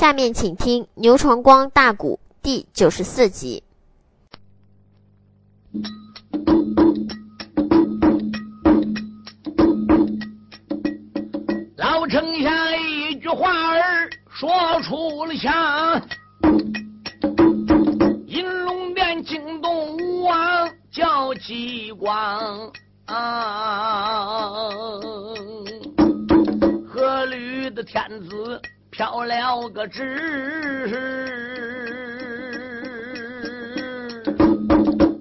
下面请听《牛传光大鼓》第九十四集。老丞相一句话儿说出了腔，银龙殿惊动吴王叫激光。河吕的天子飘了个旨，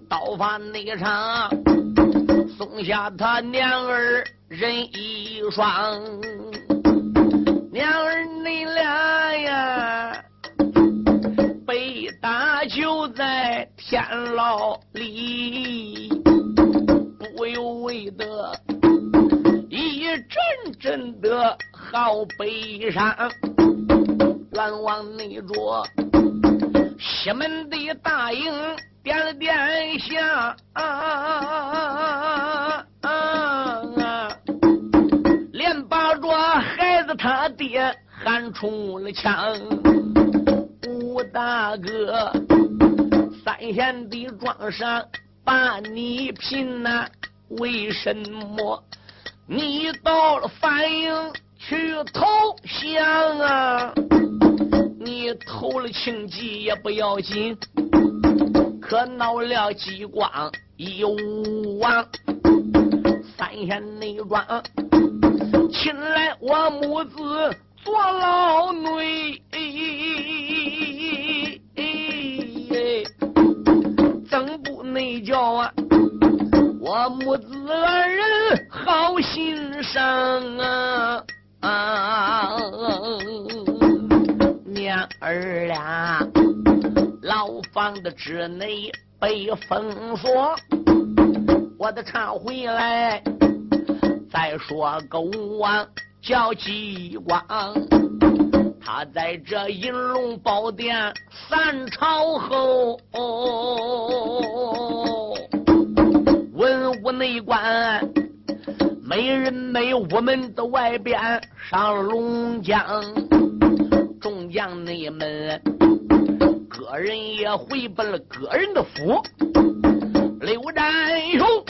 刀法那场送下他娘儿人一双，娘儿你俩呀被打就在天牢里。不由为得一阵阵的好悲伤，冤枉内着西门的大营点了点下，连把着孩子他爹喊出了枪。吴大哥，三贤的庄上把你聘呐。为什么你到了反营去投降啊？你投了轻骑也不要紧，可闹了激光一无王，三贤内庄，请来我母子做牢内，怎不内教啊？我母子二人好心伤啊！啊娘儿俩牢房的之内被封锁，我的唱回来再说个武王叫激光，他在这银龙宝殿三朝后。文武内官，没人没我们的外边上龙江，众将内们，个人。也回奔了个人。的府。刘占雄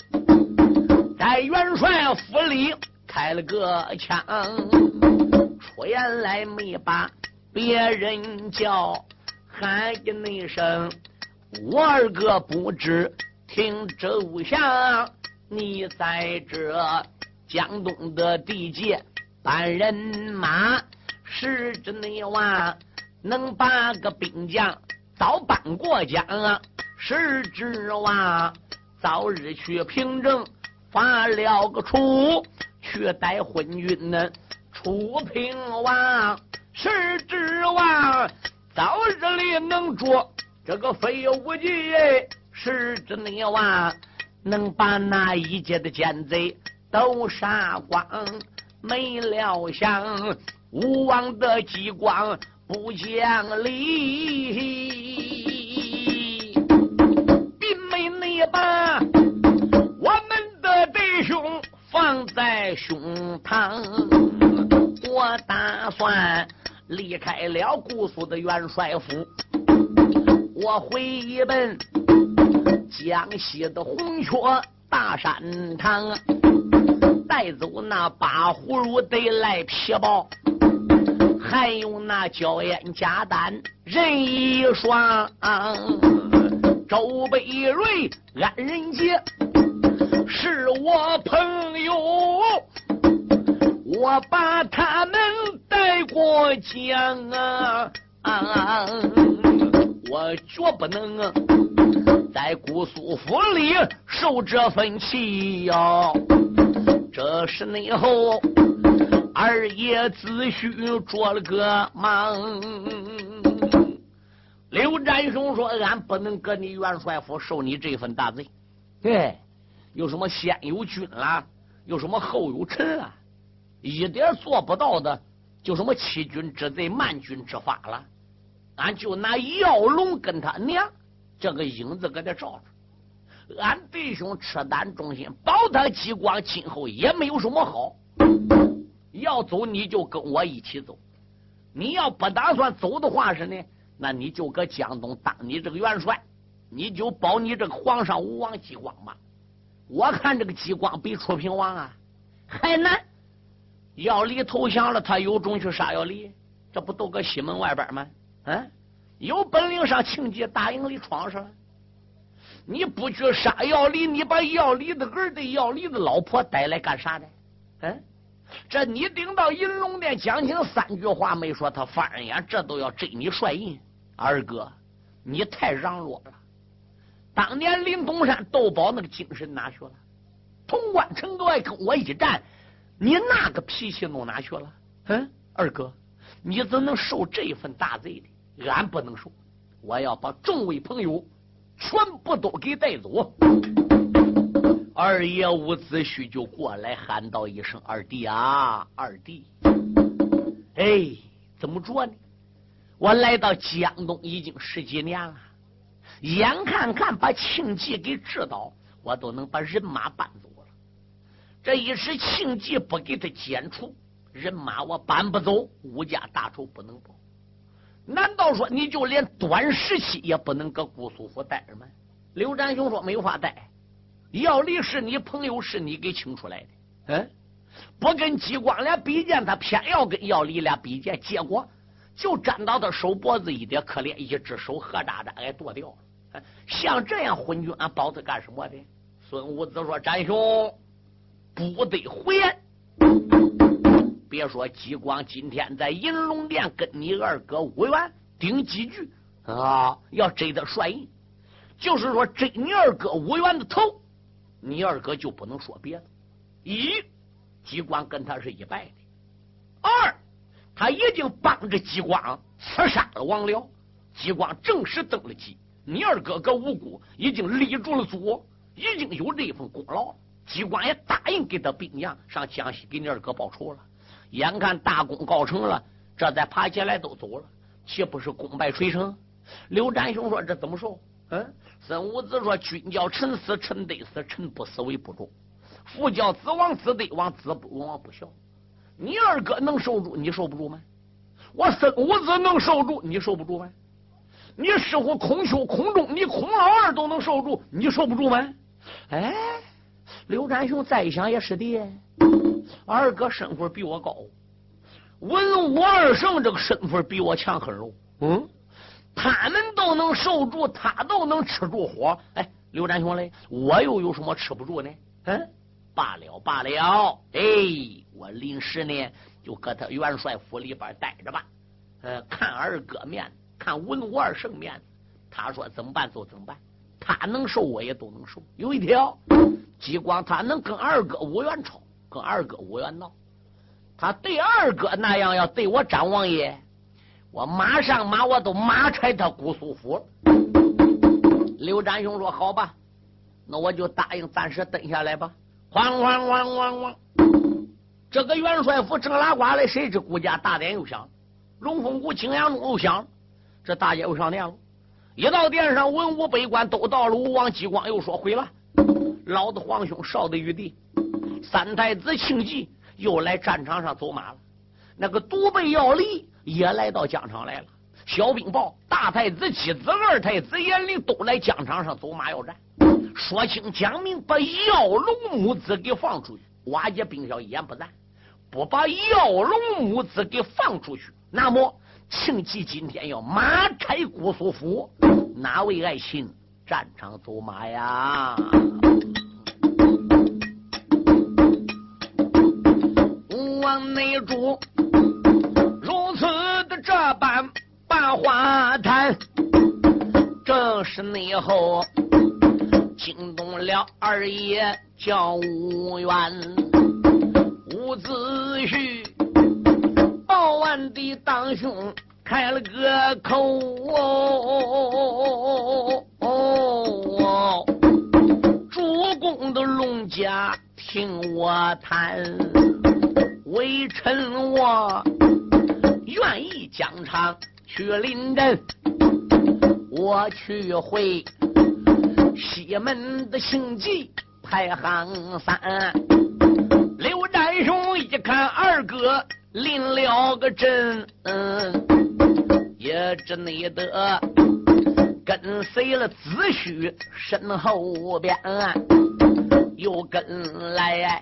在元帅府里开了个枪，出言来没把别人。叫，喊一声，我二哥不知。听周相，你在这江东的地界搬人。马，是之内娃能把个兵将早搬过江啊？是指娃早日去平政发了个出，去带昏君呢出平王？是指娃早日里能捉这个飞武计？是指你娃能把那一届的奸贼都杀光，没料想吴王的激光不讲理，并没你把我们的弟兄放在胸膛。我打算离开了姑苏的元帅府，我回一奔。江西的红雀大山堂，带走那八葫芦得来皮包，还有那娇艳佳丹人一双。周北瑞、安仁杰是我朋友，我把他们带过江啊！我绝不能在姑苏府里受这份气哟。这是内后二爷子胥着了个梦。刘占雄说：“俺不能搁你元帅府受你这份大罪。对，有什么先有君啦，有什么后有臣啊，一点做不到的，就什么欺君之罪、慢君之法了。”俺就拿药龙跟他娘这个影子给他罩着，俺弟兄赤胆忠心，保他激光，今后也没有什么好。要走你就跟我一起走，你要不打算走的话是呢，那你就搁江东当你这个元帅，你就保你这个皇上武王姬光吧。我看这个姬光比楚平王啊还难。要离投降了，他有种去杀要离，这不都搁西门外边吗？嗯，有本领上庆忌大营里闯上了。你不去杀要离，你把要离的儿子、要离的老婆带来干啥呢？嗯，这你顶到银龙殿讲清三句话没说，他翻人眼，这都要追你帅印。二哥，你太让弱了。当年林东山斗宝那个精神哪去了？潼关城外跟我一战。你那个脾气弄哪去了？嗯，二哥，你怎能受这份大罪的？俺不能受，我要把众位朋友全部都给带走。二爷伍子胥就过来喊道一声：“二弟啊，二弟！哎，怎么着呢？我来到江东已经十几年了，眼看看把庆忌给治倒，我都能把人马搬走了。”这一时庆忌不给他剪除人马，我搬不走，吴家大仇不能报。难道说你就连短时期也不能搁姑苏府待着吗？刘占雄说没法待，要离是你朋友，是你给请出来的。嗯，不跟激光俩比剑，他偏要跟要离俩比剑，结果就沾到他手脖子一点，可怜一只手何渣渣给剁掉了。像这样昏君，俺保他干什么的？孙武子说：“展兄。”不得胡言。别说激光今天在银龙殿跟你二哥武元顶几句啊，要追他帅印，就是说追你二哥武元的头，你二哥就不能说别的。一，激光跟他是一拜的；二，他已经帮着激光刺杀了王僚，激光正式登了基，你二哥哥无辜，已经立住了足，已经有这份功劳。机关也答应给他兵将上江西给你二哥报仇了，眼看大功告成了，这再爬起来都走了，岂不是功败垂成？刘占雄说：“这怎么说？”嗯，孙武子说：“君叫臣死，臣得死；臣不死为不忠。父叫子亡，子得亡；子不亡不孝。你二哥能受住，你受不住吗？我孙武子能受住，你受不住吗？你师傅孔修、孔仲，你孔老二都能受住，你受不住吗？哎。”刘占雄再想也是的，二哥身份比我高，文武二圣这个身份比我强很多。嗯，他们都能受住，他都能吃住火。哎，刘占雄嘞，我又有什么吃不住呢？嗯，罢了罢了。哎，我临时呢就搁他元帅府里边待着吧。呃，看二哥面子，看文武二圣面子。他说怎么办就怎么办，他能受我也都能受。有一条。激光他能跟二哥武元吵，跟二哥武元闹，他对二哥那样要对我张王爷，我马上马我都马拆他姑苏府。刘占雄说：“好吧，那我就答应暂时蹲下来吧。”哐哐哐哐哐，这个元帅府正拉呱嘞，谁知顾家大典又响，龙凤谷青阳钟又响，这大街又上殿了。一到殿上，文武百官都到了，武王激光又说：“回了。”老子皇兄，少的玉帝，三太子庆忌又来战场上走马了。那个独背要离也来到疆场来了。小兵报，大太子妻子、二太子严陵都来疆场上走马要战。说清讲明，把耀龙母子给放出去。瓦解兵小一言不赞，不把耀龙母子给放出去，那么庆忌今天要马拆姑苏府，哪位爱卿战场走马呀？王内主花坛，正是内后惊动了二爷叫吴元，伍子胥报完的当兄开了个口哦，主公的龙家听我谈。微臣我愿意疆场去临阵，我去会西门的行迹排行三。刘占雄一看二哥临了个阵，也只内得跟随了子虚身后边，又跟来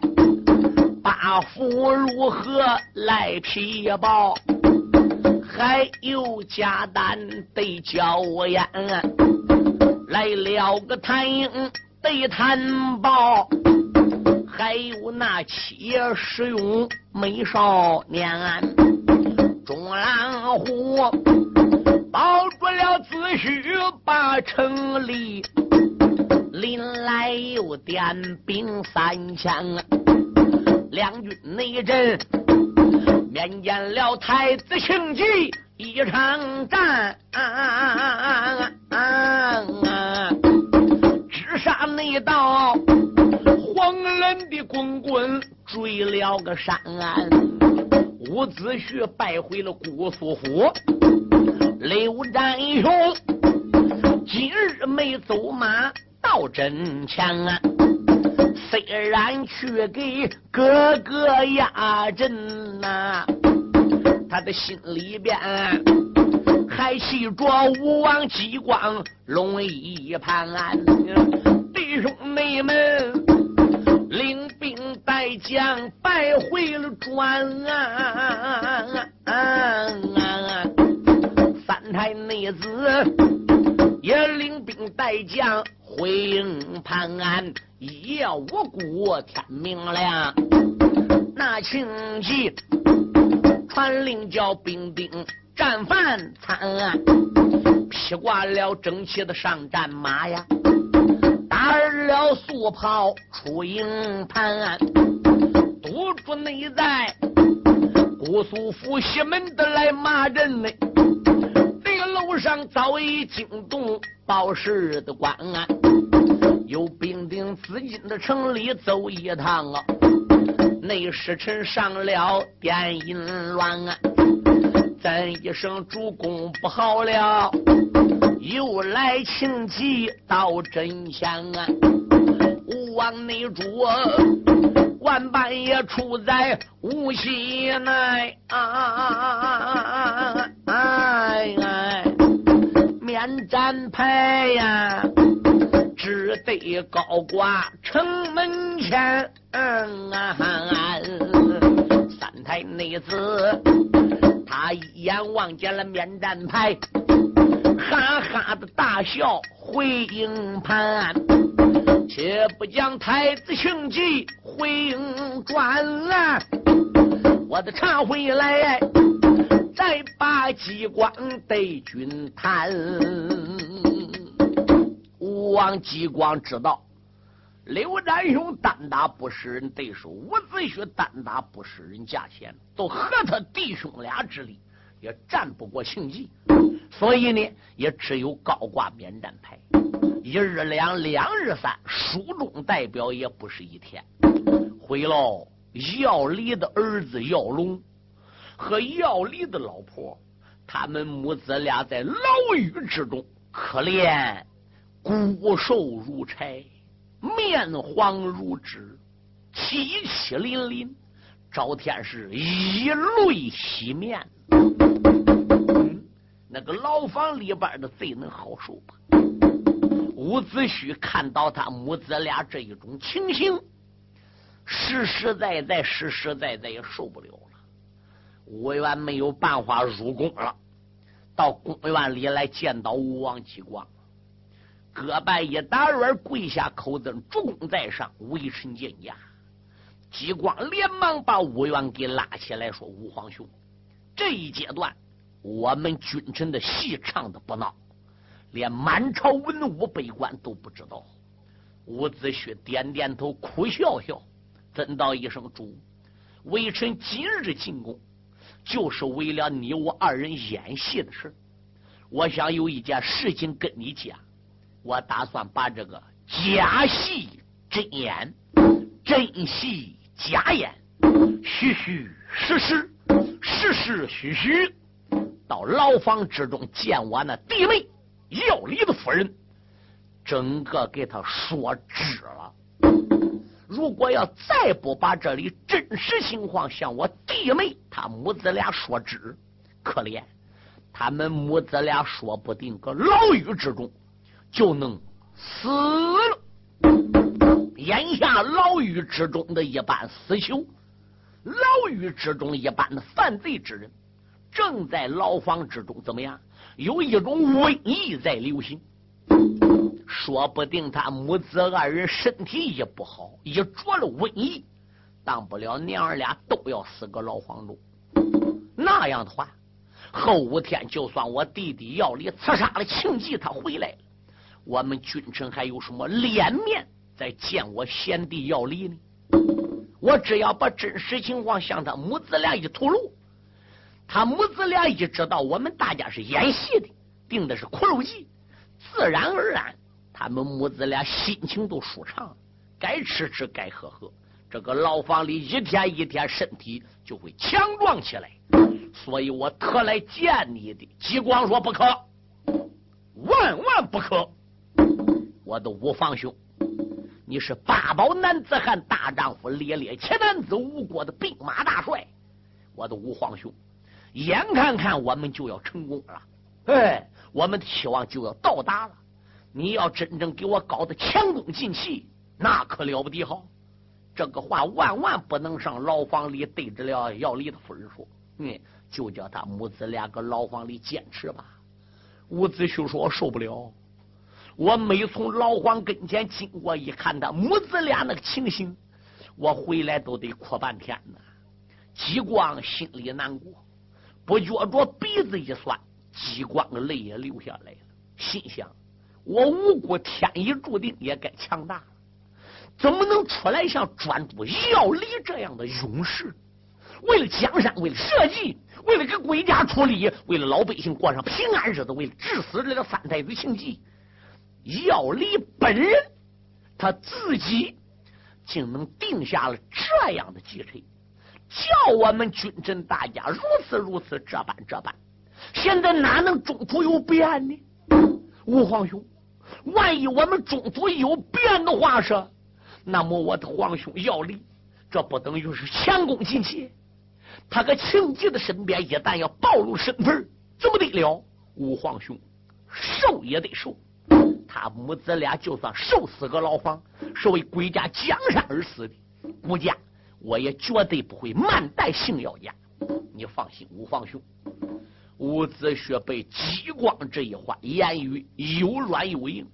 八福如何来皮包，还有家丹得交烟，来了个谭英得谭宝。还有那七十勇美少年，钟兰虎保住了子虚把城里，临来又点兵三千，两军内阵面见了太子庆忌一场战，直杀内道。黄人的滚滚追了个山，伍子胥败回了姑苏府。刘占雄今日没走马到阵前，虽然去给哥哥压阵呐，他的心里边还系着吴王姬光龙一盘。弟兄妹们。领兵带将败回了转，三太内子也领兵带将回营潘安，一夜无故天明亮。那情急传令叫兵丁战犯参案，披挂了整齐的上战马呀。打了素袍出营盘，督住内在姑苏府西门的来骂人呢。这个楼上早已惊动报事的官啊，有兵丁资金的城里走一趟啊。内侍臣上了电银乱啊，咱一声主公不好了。又来请急到真相啊！吴王内主万般也处在无锡内啊！哎，免战牌呀，只得高挂城门前。嗯三太内子他一眼望见了免战牌。哈哈的大笑回营盘，且不讲太子庆忌回营转了，我的茶回来，再把机关对君谈。吴王姬光知道刘占雄单打不使人对手，伍子胥单打不使人价钱，都合他弟兄俩之力，也战不过庆忌。所以呢，也只有高挂免战牌，一日两，两日三，书中代表也不是一天。回喽，姚离的儿子姚龙和药离的老婆，他们母子俩在牢狱之中，可怜骨瘦如柴，面黄如纸，凄凄淋淋，赵天是以泪洗面。那个牢房里边的贼能好受吧？伍子胥看到他母子俩这一种情形，实实在在、实实在在也受不了了。武元没有办法入宫了，到宫院里来见到吴王姬光，各拜一打软，跪下口尊主公在上，微臣见驾。姬光连忙把吴元给拉起来，说：“吴皇兄，这一阶段。”我们君臣的戏唱的不孬，连满朝文武百官都不知道。伍子胥点点头，苦笑笑，尊道一声：“主，微臣今日进宫，就是为了你我二人演戏的事。我想有一件事情跟你讲，我打算把这个假戏真演，真戏假演，虚虚实实，实实虚虚。”到牢房之中见我那弟妹要离的夫人，整个给他说直了。如果要再不把这里真实情况向我弟妹他母子俩说知，可怜他们母子俩说不定搁牢狱之中就能死了。眼下牢狱之中的一般死囚，牢狱之中一般的犯罪之人，正在牢房之中怎么样？有一种瘟疫在流行。说不定他母子二人身体也不好，一着了瘟疫，当不了娘儿俩都要死个老房中。那样的话，后五天就算我弟弟要离刺杀了庆忌，他回来了，我们君臣还有什么脸面再见我贤弟要离呢？我只要把真实情况向他母子俩一吐露，他母子俩一知道我们大家是演戏的，定的是苦肉计，自然而然。他们母子俩心情都舒畅，该吃吃，该喝喝。这个牢房里一天一天身体就会强壮起来。所以我特来见你的。激光说不可，万万不可！我的五房兄，你是八宝男子汉大丈夫，烈烈且男子，吴国的兵马大帅。我的五皇兄，眼看看我们就要成功了，哎，我们的期望就要到达了。你要真正给我搞得前功尽弃，那可了不得好。这个话万万不能上牢房里对着了要离的夫人说。嗯，就叫他母子俩搁牢房里坚持吧。伍子胥说：“我受不了，我每从老黄跟前经过，一看他母子俩那个情形，我回来都得哭半天呢。”激光心里难过，不觉着鼻子一酸，激光的泪也流下来了，心想。我无辜天意注定也该强大了，怎么能出来像专诸要离这样的勇士？为了江山，为了社稷，为了给国家出力，为了老百姓过上平安日子，为了治死这个三太子庆忌，要离本人他自己竟能定下了这样的计策，叫我们君臣大家如此如此这般这般，现在哪能中途有变呢？吴皇兄。万一我们中途有变的话，是那么我的皇兄要离，这不等于是前功尽弃？他个庆忌的身边，一旦要暴露身份，怎么得了？五皇兄受也得受，他母子俩就算受死个牢房，是为国家江山而死的，顾家我也绝对不会慢待姓姚家。你放心，五皇兄。伍子胥被激光这一话，言语又软又硬，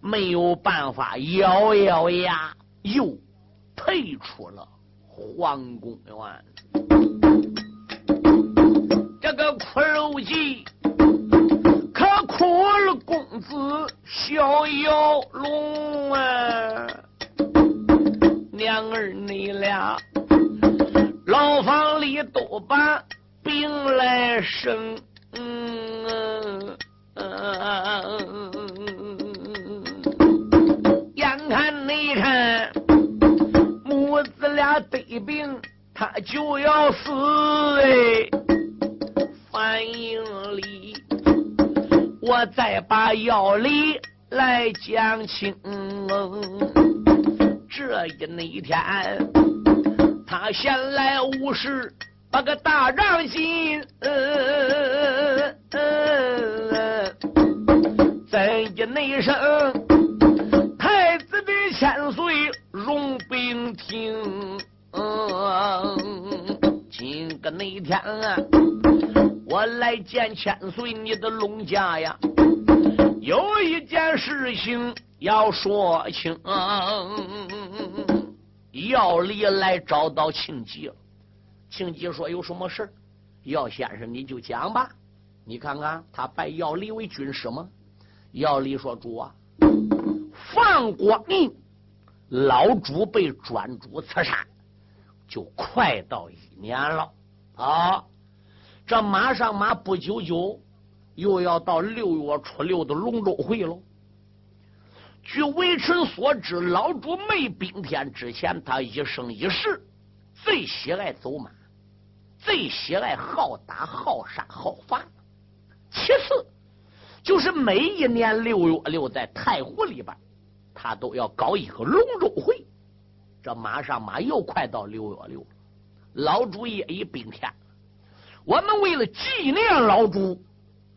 没有办法，咬咬牙，又退出了皇宫院。这个苦肉计，可苦了公子逍遥龙啊！娘儿你俩，牢房里都把。兵来生，嗯眼看你看母子俩得病，他就要死哎！反应里，我再把药理来讲清。这一那天，他闲来无事。把个大丈心，在一内声，太子的千岁容兵听。今个那天啊，我来见千岁你的龙家呀，有一件事情要说清。要离来找到庆忌了。庆忌说：“有什么事姚先生你就讲吧。你看看他拜姚离为军师吗？”姚离说：“主啊，放光阴，老主被专主刺杀，就快到一年了啊！这马上马不久久又要到六月初六的龙舟会喽。据微臣所知，老主没兵天之前，他一生一世最喜爱走马。”最喜爱好打、好杀、好伐。其次，就是每一年六月六在太湖里边，他都要搞一个龙舟会。这马上马又快到六月六了，老朱也已兵天。我们为了纪念老朱，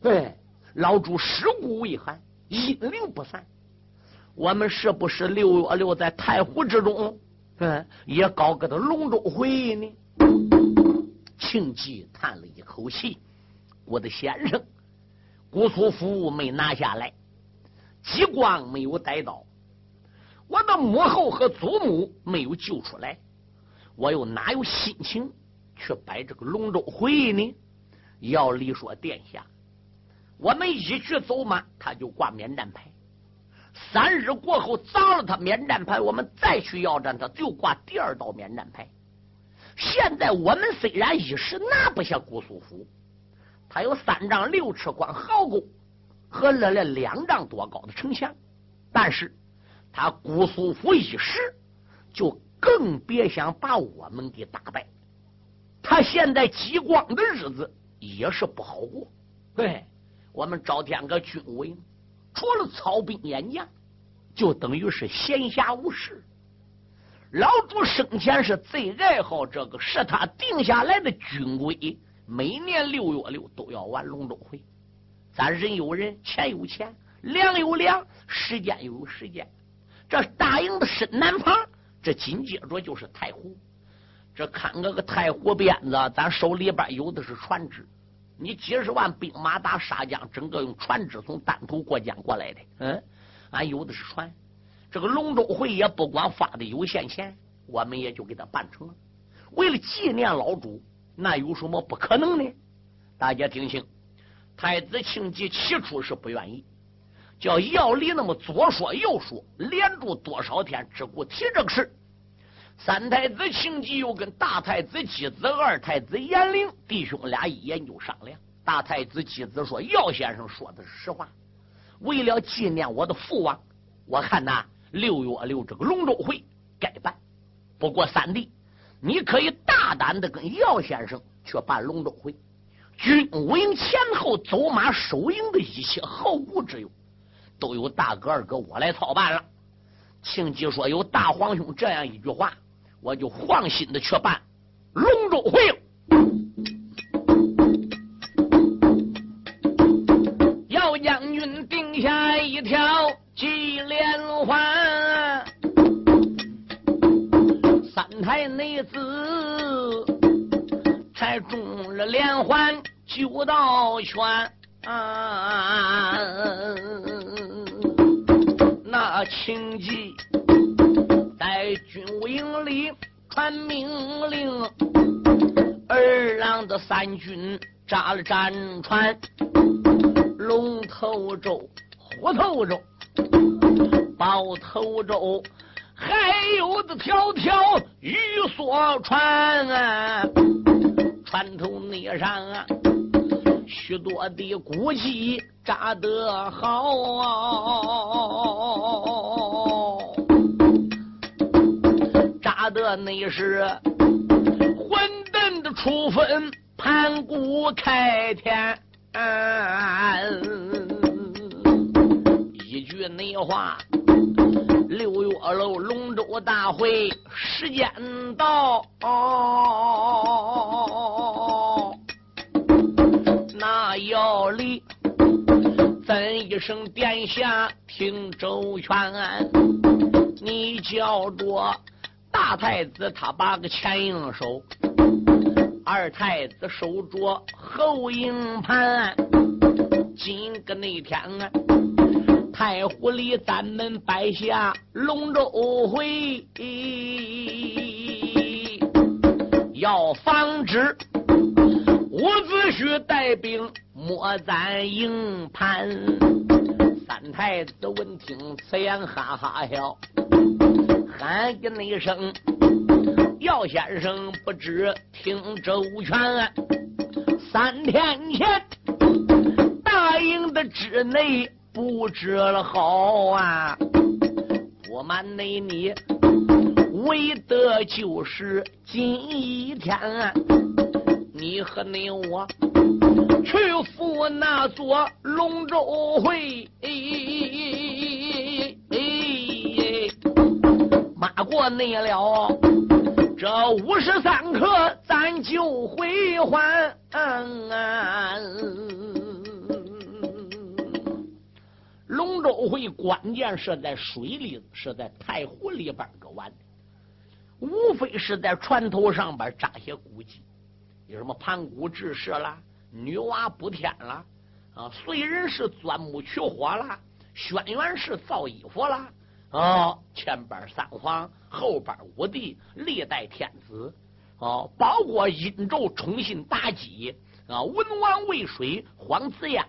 对老朱尸骨未寒，阴灵不散。我们是不是六月六在太湖之中，嗯，也搞个的龙舟会呢？庆忌叹了一口气：“我的先生，姑苏府没拿下来，激光没有逮到。”我的母后和祖母没有救出来，我又哪有心情去摆这个龙舟会呢？要理说，殿下，我们一去走马，他就挂免战牌；三日过后砸了他免战牌，我们再去要战，他就挂第二道免战牌。现在我们虽然一时拿不下姑苏府，他有三丈六尺宽壕沟和了了两丈多高的城墙，但是。他姑苏府一时，就更别想把我们给打败。他现在极光的日子也是不好过。对我们招天个军威，除了操兵演将，就等于是闲暇无事。老朱生前是最爱好这个，是他定下来的军规，每年六月六都要玩龙舟会。咱人有人，钱有钱，粮有粮，时间又有时间。这大营的深南旁，这紧接着就是太湖。这看个个太湖边子，咱手里边有的是船只。你几十万兵马打沙江，整个用船只从丹徒过江过来的。嗯，俺有的是船。这个龙舟会也不光发的有限钱，我们也就给他办成了。为了纪念老主，那有什么不可能呢？大家听清，太子庆忌起初是不愿意。叫姚离那么左说右说，连住多少天，只顾提这个事。三太子庆忌又跟大太子姬子、二太子严陵弟兄俩一研究商量。大太子姬子说：“姚先生说的是实话，为了纪念我的父王，我看呐，六月六这个龙舟会该办。不过三弟，你可以大胆的跟姚先生去办龙舟会。军营前后走马守营的一切后顾之忧。”都由大哥二哥我来操办了。庆忌说：“有大皇兄这样一句话，我就放心的去办龙舟会了。”姚将军定下一条计连环，三台内子才中了连环九道拳。那情急在军务营里传命令，二郎的三军扎了战船，龙头舟、虎头舟、包头舟，还有的条条玉梭船啊，船头内上啊。许多的古迹扎得好，扎得那是混沌的初分，盘古开天。句内话，六月楼龙舟大会时间到。那要离，怎一声殿下听周全，你叫着大太子，他把个前应手；二太子守着后营盘。今个那天啊，太湖里咱们摆下龙舟会，要防止。伍子胥带兵摸咱营盘，三太子闻听此言，哈哈笑，喊一声：“姚先生不知听周全。”三天前，大营的之内布置了好啊，不瞒内你，为的就是今一天。你和你我去赴那座龙舟会，马过你了，这五十三刻咱就回还。龙舟会关键是在水里，是在太湖里边个玩的，无非是在船头上边扎些古迹，有什么盘古治世啦、女娲补天啦、啊燧人氏钻木取火啦、轩辕氏造衣服啦。啊，前边三皇，后边五帝，历代天子，啊，包括殷纣宠信妲己，啊，文王渭水，黄子牙，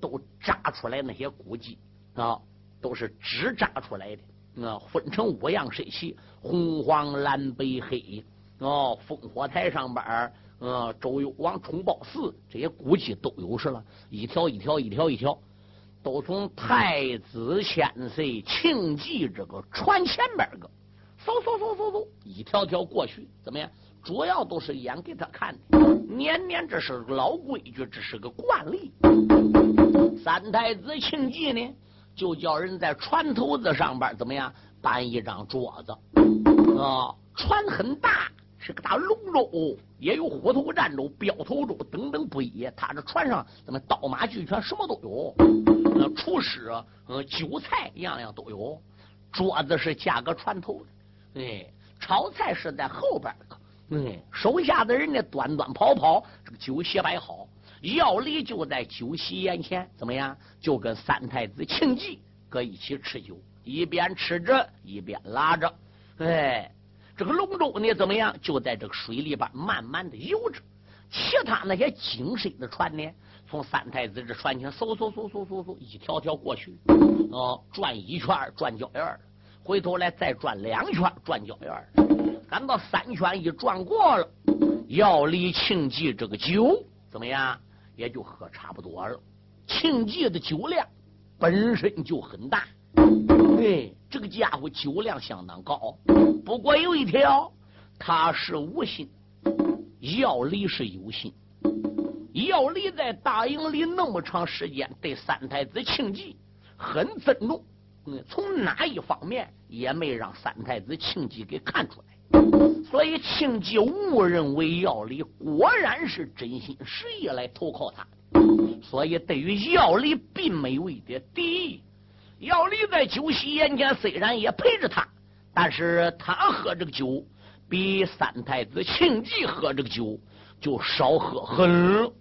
都扎出来那些古迹，啊，都是纸扎出来的，啊，分成五样色系，红、黄、蓝、白、黑，哦，烽火台上边，啊，周幽王冲宝寺这些古迹都有是了，一条一条，一条一条。都从太子千岁庆忌这个船前边儿个，嗖嗖嗖嗖嗖，一条条过去，怎么样？主要都是演给他看的，年年这是老规矩，这是个惯例。三太子庆忌呢，就叫人在船头子上边怎么样搬一张桌子啊？船很大，是个大龙舟，也有虎头战舟、镖头舟等等不一。他这船上怎么刀马俱全，什么都有。那厨师，呃，酒菜样样都有。桌子是架个船头的，哎，炒菜是在后边的，哎，手下的人呢端端跑跑，这个酒席摆好，药礼就在酒席眼前，怎么样？就跟三太子庆忌搁一起吃酒，一边吃着一边拉着，哎，这个龙舟呢怎么样？就在这个水里边慢慢的游着，其他那些精深的船呢？从三太子这船前嗖嗖嗖嗖嗖嗖一条条过去，哦，转一圈转脚院回头来再转两圈转脚院赶到三圈一转过了，要离庆忌这个酒怎么样？也就喝差不多了。庆忌的酒量本身就很大，哎，这个家伙酒量相当高。不过有一条，他是无心，要离是有心。要离在大营里那么长时间，对三太子庆忌很尊重，嗯，从哪一方面也没让三太子庆忌给看出来，所以庆忌误认为要离果然是真心实意来投靠他，所以对于要离并没有一点敌意。要离在酒席眼前虽然也陪着他，但是他喝这个酒比三太子庆忌喝这个酒。就少喝很了，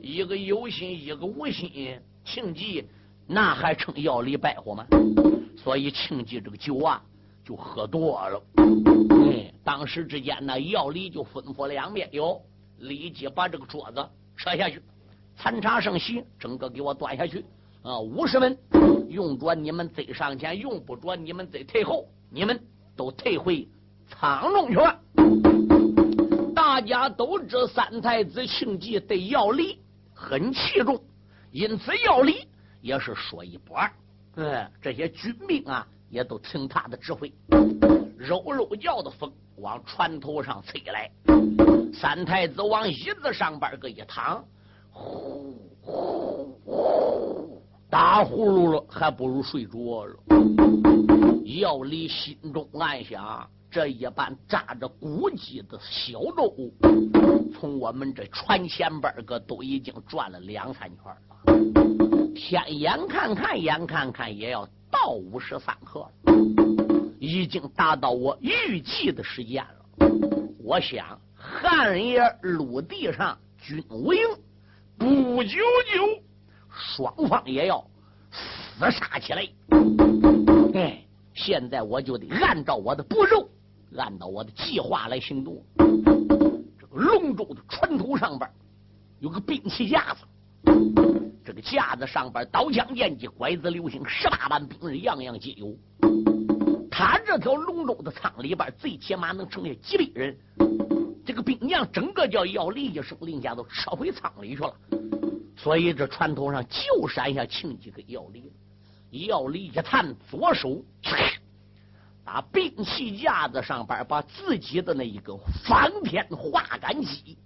一个有心，一个无心，庆忌那还成药里败火吗？所以庆忌这个酒啊，就喝多了。嗯，当时之间呢，药里就吩咐两遍有立即把这个桌子撤下去，残茶剩席整个给我端下去啊！五十文用着你们再上前，用不着你们再退后，你们都退回舱中去吧。大家都知三太子庆忌对要离很器重，因此要离也是说一不二。嗯，这些军兵啊也都听他的指挥，柔柔叫的风往船头上吹来。三太子往椅子上边个一躺，呼呼呼，打呼噜了，还不如睡着了。药离心中暗想。这一般扎着古迹的小舟，从我们这船前边个都已经转了两三圈了。天眼看看，眼看看也要到五十三刻了，已经达到我预计的时间了。我想，汉爷陆地上军无营，不久久双方也要厮杀起来。哎，现在我就得按照我的步骤。按照我的计划来行动。这个龙舟的船头上边有个兵器架子，这个架子上边刀枪剑戟拐子流星十八般兵刃样样皆有。他这条龙舟的舱里边最起码能盛下几百人。这个兵将整个叫要离一声令下，都撤回舱里去了。所以这船头上就闪下庆忌跟要离。要离一探左手。把兵器架子上边，把自己的那一根方天画杆戟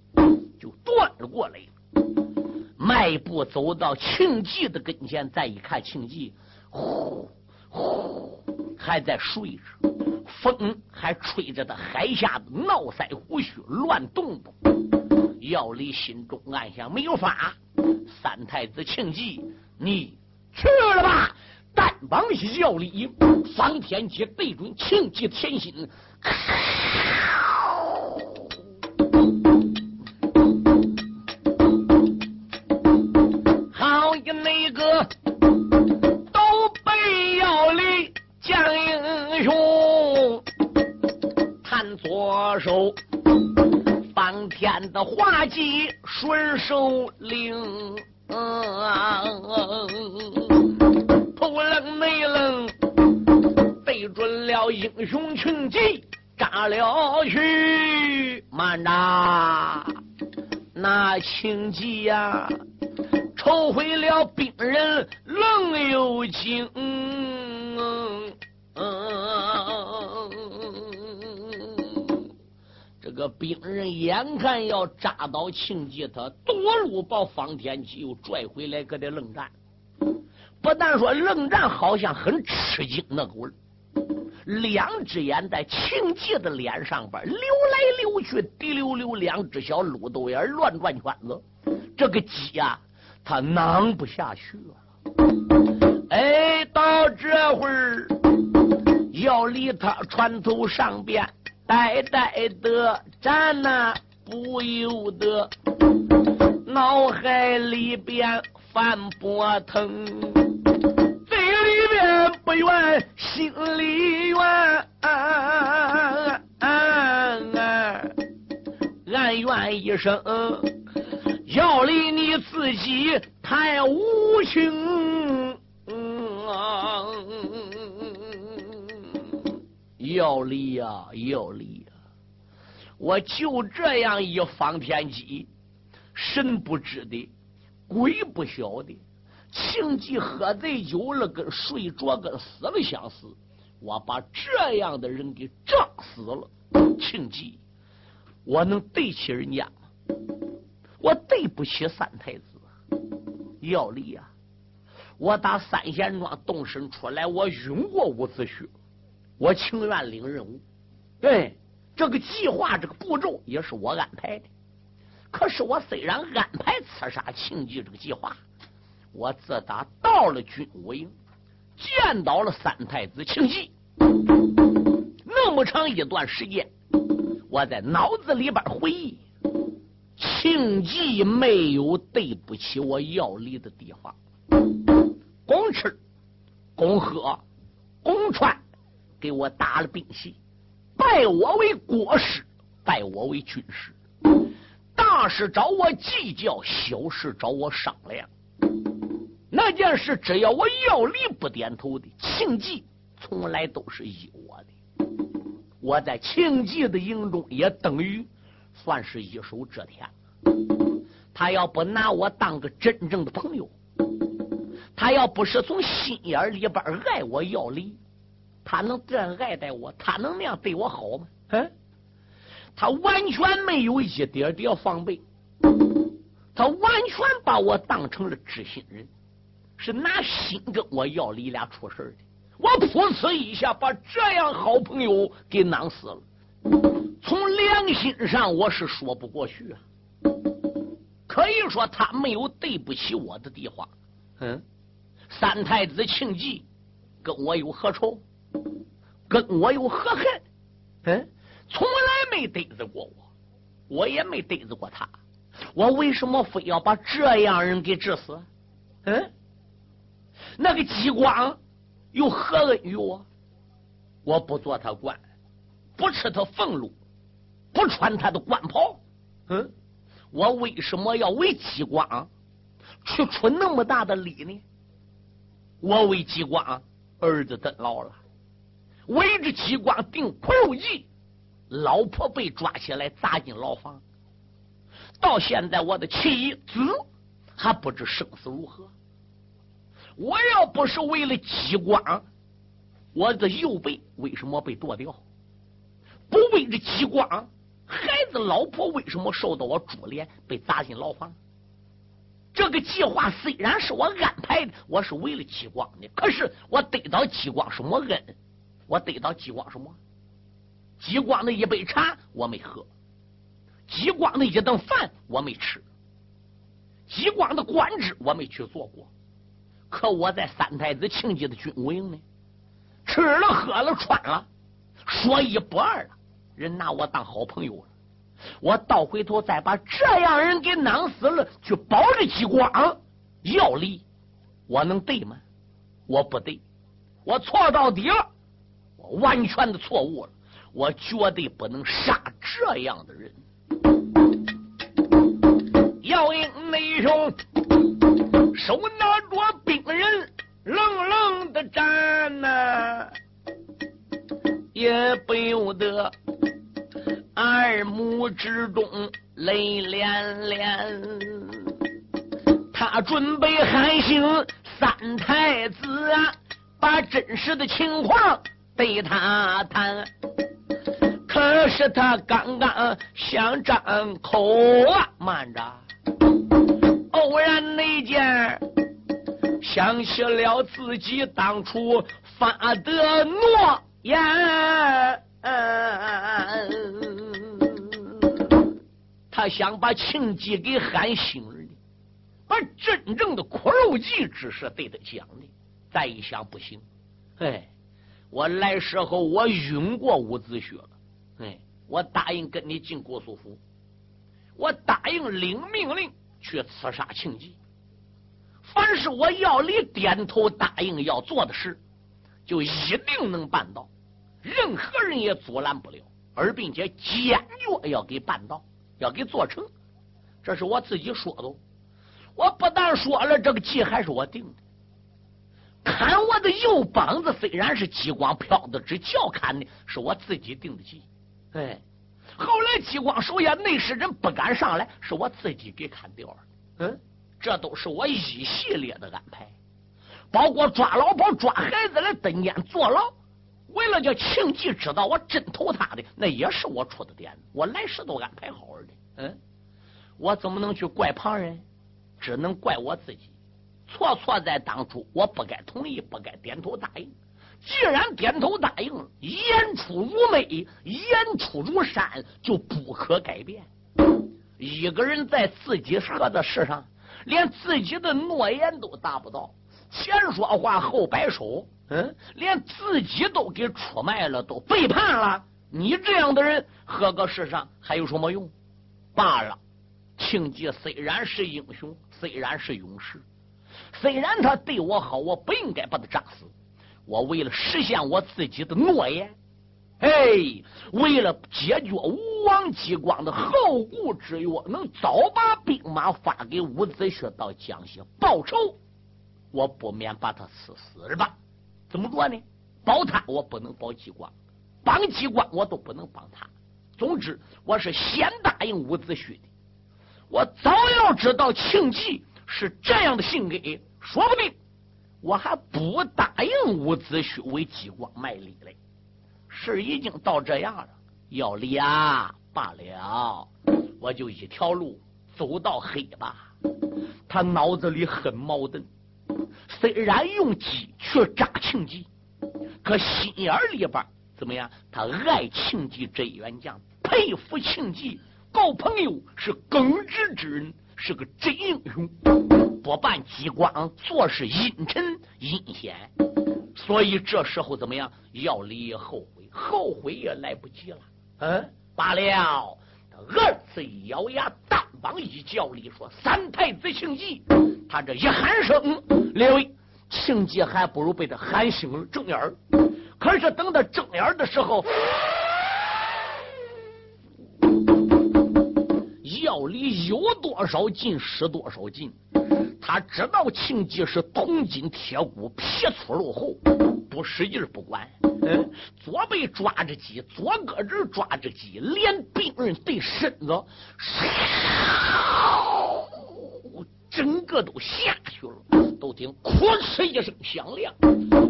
就断了过来。迈步走到庆忌的跟前，再一看，庆忌呼呼还在睡着，风还吹着他海下的闹腮胡须乱动动。姚离心中暗想：没有法，三太子庆忌，你去了吧！单膀姚离，方天戟对准庆忌天心。的画戟顺手领，扑棱没棱，对准了英雄群骑，扎了去。慢着，那情急呀，抽回了兵人愣有惊。个兵人眼看要扎到庆忌，他夺路把方天戟又拽回来，搁这愣战。不但说愣战，好像很吃惊那股。两只眼在庆忌的脸上边溜来溜去，滴溜溜，两只小鹿豆眼乱转圈子。这个鸡呀，他囊不下去了。哎，到这会儿要离他船头上边。呆呆的站那，不由得脑海里边翻波腾，嘴里边不愿，心里怨，俺怨一声，要离你自己太无情。要离呀，要离呀！我就这样一方天戟，神不知的，鬼不晓得，庆忌喝醉酒了，跟睡着跟死了相似。我把这样的人给撞死了，庆忌，我能对起人家吗？我对不起三太子。要离呀！我打三贤庄动身出来，我晕过五次血。我情愿领任务，对这个计划，这个步骤也是我安排的。可是我虽然安排刺杀庆忌这个计划，我自打到了军武营，见到了三太子庆忌，那么长一段时间，我在脑子里边回忆，庆忌没有对不起我要离的地方，公吃，公喝，公穿。给我打了兵器，拜我为国师，拜我为军师。大事找我计较，小事找我商量。那件事只要我要离不点头的，庆忌从来都是依我的。我在庆忌的营中也等于算是一手遮天。他要不拿我当个真正的朋友，他要不是从心眼里边爱我要离。他能这样爱戴我？他能那样对我好吗？嗯，他完全没有一点点防备，他完全把我当成了知心人，是拿心跟我要你俩出事的。我噗呲一下把这样好朋友给囊死了。从良心上我是说不过去啊。可以说他没有对不起我的地方。嗯，三太子庆忌跟我有何仇？跟我有何恨？嗯，从来没得罪过我，我也没得罪过他。我为什么非要把这样人给治死？嗯，那个激光有何恩于我？我不做他官，不吃他俸禄，不穿他的官袍。嗯，我为什么要为激光去出那么大的力呢？我为激光儿子登牢了。围着激光定苦肉计，老婆被抓起来砸进牢房。到现在，我的妻子还不知生死如何。我要不是为了激光，我的右臂为什么被剁掉？不为这激光，孩子、老婆为什么受到我株连，被砸进牢房？这个计划虽然是我安排的，我是为了激光的，可是我得到激光什么恩？我得到激光什么？激光的一杯茶我没喝，激光的一顿饭我没吃，激光的官职我没去做过。可我在三太子庆忌的军务营呢，吃了喝了穿了，说一不二了，人拿我当好朋友了。我倒回头再把这样人给囊死了，去保着激光要理，我能对吗？我不对，我错到底了，完全的错误了，我绝对不能杀这样的人。姚英内兄手拿着兵刃，冷冷的站呐，也不由得。二目之中泪连连，他准备喊醒三太子啊，把真实的情况对他谈。可是他刚刚想张口啊，慢着，偶然那件想起了自己当初发的诺言。他想把庆忌给喊醒了，把真正的苦肉计之事对他讲的。再一想，不行，哎，我来时候我晕过伍子胥了，哎，我答应跟你进姑苏府，我答应领命令去刺杀庆忌。凡是我要你点头答应要做的事，就一定能办到，任何人也阻拦不了，而并且坚决要给办到。要给做成，这是我自己说的。我不但说了，这个计还是我定的。砍我的右膀子，虽然是激光飘的之叫砍的，是我自己定的计。哎，后来激光手下内侍人不敢上来，是我自己给砍掉了。嗯，这都是我一系列的安排，包括抓老婆、抓孩子来蹲监坐牢。为了叫庆忌知道我真投他的，那也是我出的点子，我来时都安排好了的。嗯，我怎么能去怪旁人？只能怪我自己，错错在当初，我不该同意，不该点头答应。既然点头答应，言出如眉，言出如山，就不可改变。一个人在自己说的事上，连自己的诺言都达不到，前说话后摆手。嗯，连自己都给出卖了，都背叛了。你这样的人，何个世上还有什么用？罢了。庆忌虽然是英雄，虽然是勇士，虽然他对我好，我不应该把他炸死。我为了实现我自己的诺言，哎，为了解决吴王姬光的后顾之忧，能早把兵马发给伍子胥到江西报仇，我不免把他赐死了吧。怎么做呢？保他我不能保姬光，帮姬光我都不能帮他。总之，我是先答应伍子胥的。我早要知道庆忌是这样的性格，说不定我还不答应伍子胥为激光卖力嘞。事已经到这样了，要离啊罢了，我就一条路走到黑吧。他脑子里很矛盾。虽然用计去扎庆忌，可心眼里边怎么样？他爱庆忌这一员将，佩服庆忌，够朋友，是耿直之人，是个真英雄。不办激光，做事阴沉阴险，所以这时候怎么样？要离后悔，后悔也来不及了。嗯，罢了。二次一咬牙，单膀一叫里说：“三太子庆忌。”他这一喊声，列位，庆忌还不如被他喊醒了睁眼儿可是等他睁眼的时候，药里有多少劲使多少劲。他知道庆忌是铜筋铁骨，皮粗肉厚，不使劲不管。嗯，左背抓着鸡，左胳肢抓着鸡，连病人对身子，整个都下去了。都听“哐哧”一声响亮，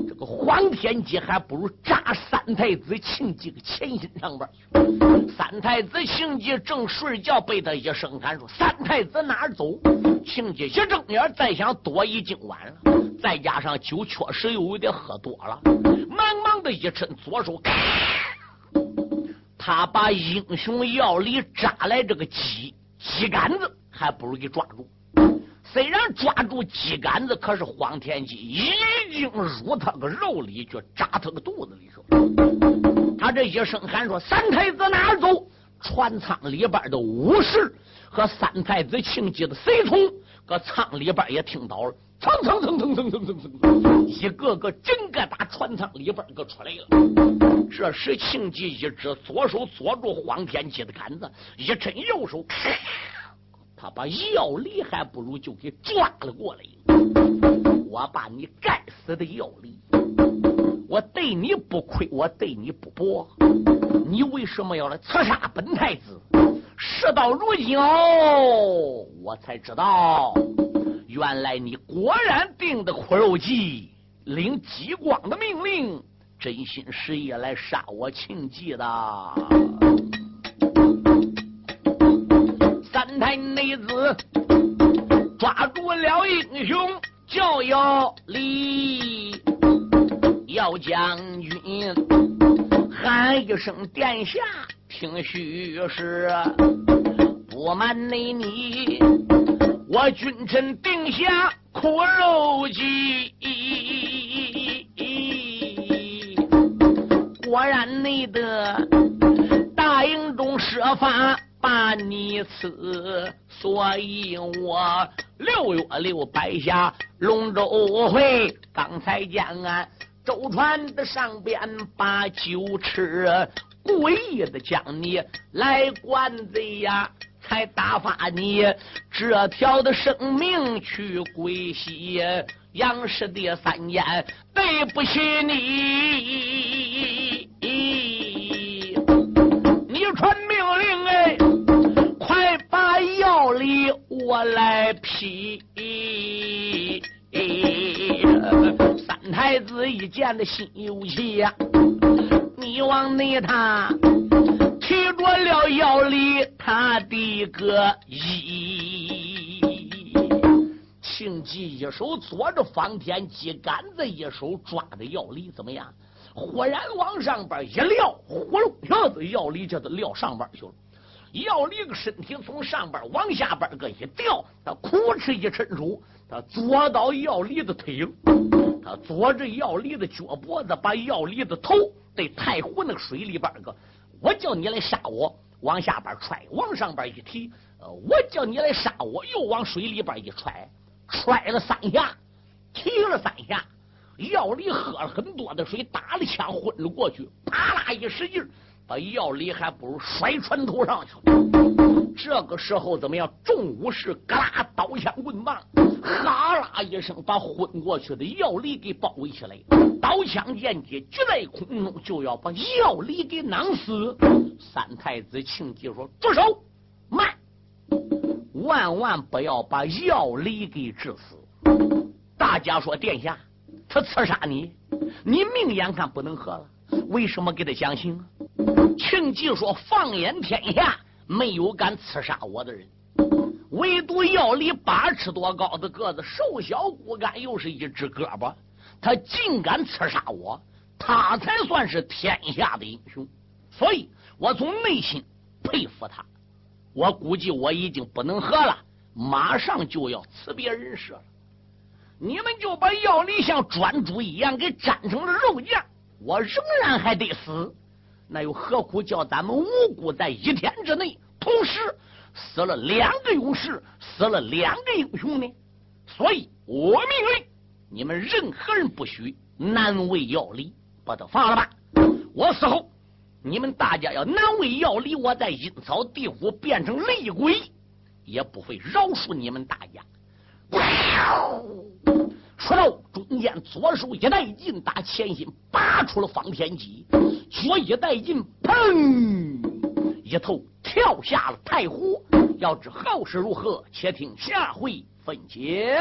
这个黄天吉还不如扎三太子庆忌的前心上边去。三太子庆忌正睡觉，被他一声喊说：“三太子哪儿走？”庆忌一睁眼，再想躲已经晚了。再加上酒确实又有点喝多了，忙忙的一伸左手，他把英雄要里扎来这个鸡鸡杆子，还不如给抓住。虽然抓住鸡杆子，可是黄天鸡已经入他个肉里去，扎他个肚子里去。他这一声喊说：“三太子哪儿走？”船舱里边的武士和三太子庆忌的随从，搁舱里边也听到了，蹭蹭蹭蹭蹭蹭蹭蹭，一个个整个打船舱里边给出来了。这时庆忌一只左手捉住黄天鸡的杆子，一伸右手。他把药力还不如就给抓了过来。我把你该死的药力，我对你不亏，我对你不薄。你为什么要来刺杀本太子？事到如今哦，我才知道，原来你果然定的苦肉计，领激光的命令，真心实意来杀我庆忌的。太内子抓住了英雄叫要离，姚将军喊一声殿下听虚实，不瞒内你，我君臣定下苦肉计，果然内得大营中设法。把你赐，所以我六月六摆下龙舟会。刚才见俺舟船的上边把酒吃，故意的将你来灌醉呀，才打发你这条的生命去归西。杨氏的三言对不起你，你传我来批，三太子一见的心有气呀，你往内他提着了药里他的个衣，庆忌一手捉着方天鸡杆子，一手抓着药里，怎么样？忽然往上边一撂，呼噜一下子药里就都撂上边去了。药离个身体从上边往下边个一掉，他苦哧一伸手，他捉到药离的腿，他左着药离的脚脖子，把药离的头对太湖那个水里边个，我叫你来杀我，往下边踹，往上边一提，呃，我叫你来杀我，又往水里边一踹，踹了三下，提了三下，药离喝了很多的水，打了枪昏了过去，啪啦一使劲。把药里还不如摔船头上去。这个时候怎么样？众武士嘎啦刀枪棍棒，哈啦一声把昏过去的药里给包围起来，刀枪剑戟举在空中，就要把药里给囊死。三太子庆忌说：“住手！慢！万万不要把药里给致死。”大家说：“殿下，他刺杀你，你命眼看不能活了，为什么给他讲刑？”庆忌说：“放眼天下，没有敢刺杀我的人，唯独药里八尺多高的个子，瘦小骨干，又是一只胳膊，他竟敢刺杀我，他才算是天下的英雄。所以我从内心佩服他。我估计我已经不能喝了，马上就要辞别人世了。你们就把药里像专猪一样给粘成了肉酱，我仍然还得死。”那又何苦叫咱们无辜在一天之内同时死了两个勇士，死了两个英雄呢？所以我命令你们任何人不许难为要礼，把他放了吧。我死后，你们大家要难为要礼，我在阴曹地府变成厉鬼，也不会饶恕你们大家。说到中间，左手一带劲，打前心拔出了方天戟，左一带劲，砰，一头跳下了太湖。要知后事如何，且听下回分解。